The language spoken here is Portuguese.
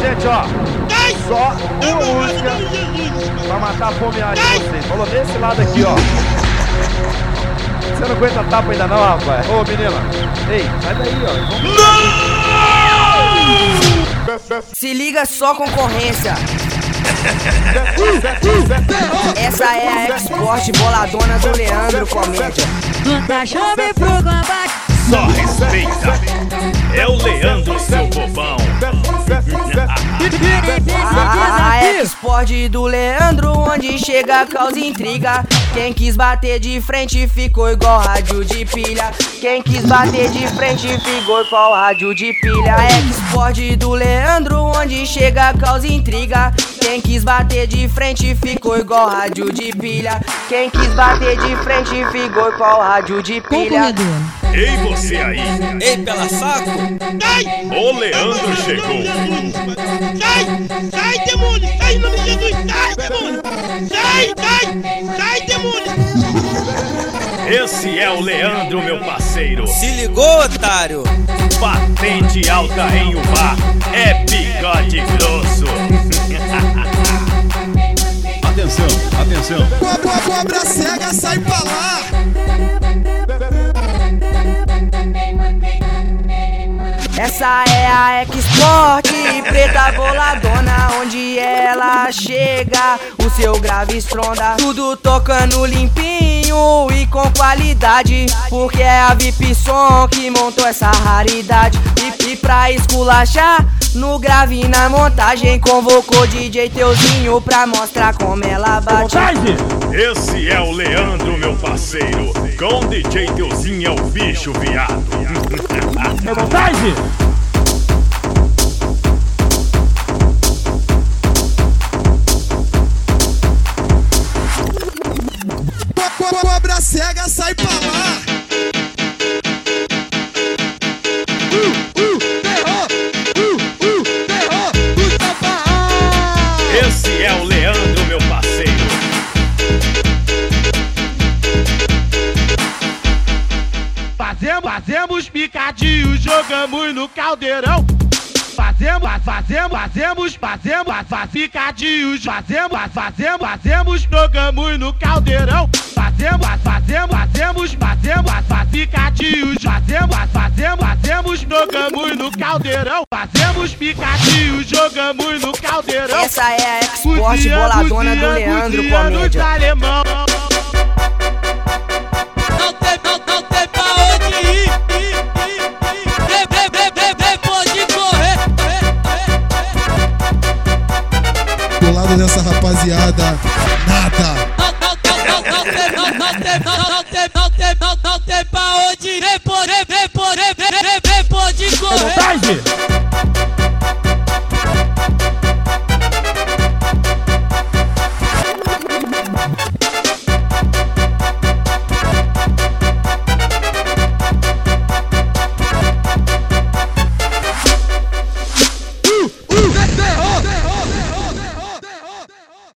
Gente, ó, só uma música pra matar a fome de vocês. Falou desse lado aqui, ó. Você não aguenta tapa ainda não, rapaz? Ô, menina. Ei, sai daí, ó. Vamos... Se liga só concorrência. Essa é a export boladona do Leandro Comédia. Nunca chove pro combate. Só respeita. É o Leandro, seu bobão. A export do Leandro, onde chega causa intriga. Quem quis bater de frente ficou igual rádio de pilha. Quem quis bater de frente ficou igual rádio de pilha. Export do Leandro, onde chega causa intriga. Quem quis bater de frente ficou igual rádio de pilha. Quem quis bater de frente ficou igual rádio de pilha. Ei, você aí! Ei, pela saco! Sai! O Leandro chegou! Sai! Sai, demônio! Sai, em nome de Jesus! Sai, demônio! Sai, sai! Sai, demônio! Esse é o Leandro, meu parceiro! Se ligou, otário! Patente alta em Ubar é bigode grosso! atenção, atenção! Cobra, cobra cega, sai pra lá! Essa é a Export preta boladona, onde ela chega, o seu grave estronda, tudo tocando limpinho e com qualidade, porque é a VIP Som que montou essa raridade. E, e pra esculachar, no grave e na montagem, convocou DJ Teuzinho pra mostrar como ela bate. Esse é o Leandro, meu parceiro, com DJ Teuzinho é o bicho viado. É vontade? Cobra cega, sai pra lá! Esse é o Leandro, meu parceiro. Fazemos, fazemos picadinho, jogamos no caldeirão. Fazemos, fazemos, fazemos, fazemos, faz picadinhos. Fazemos, fazemos, fazemos, jogamos no caldeirão. Fazemos, fazemos, fazemos, fazemos, faz picadinhos. Fazemos, fazemos, fazemos, jogamos no caldeirão. Fazemos picadinhos, jogamos no caldeirão. Essa é a Export boladona do Leandro Comédia. Alemão. Não tem, não, não tem pra onde ir. Do lado dessa rapaziada, nada! Não, não, não, não, não tem, não, não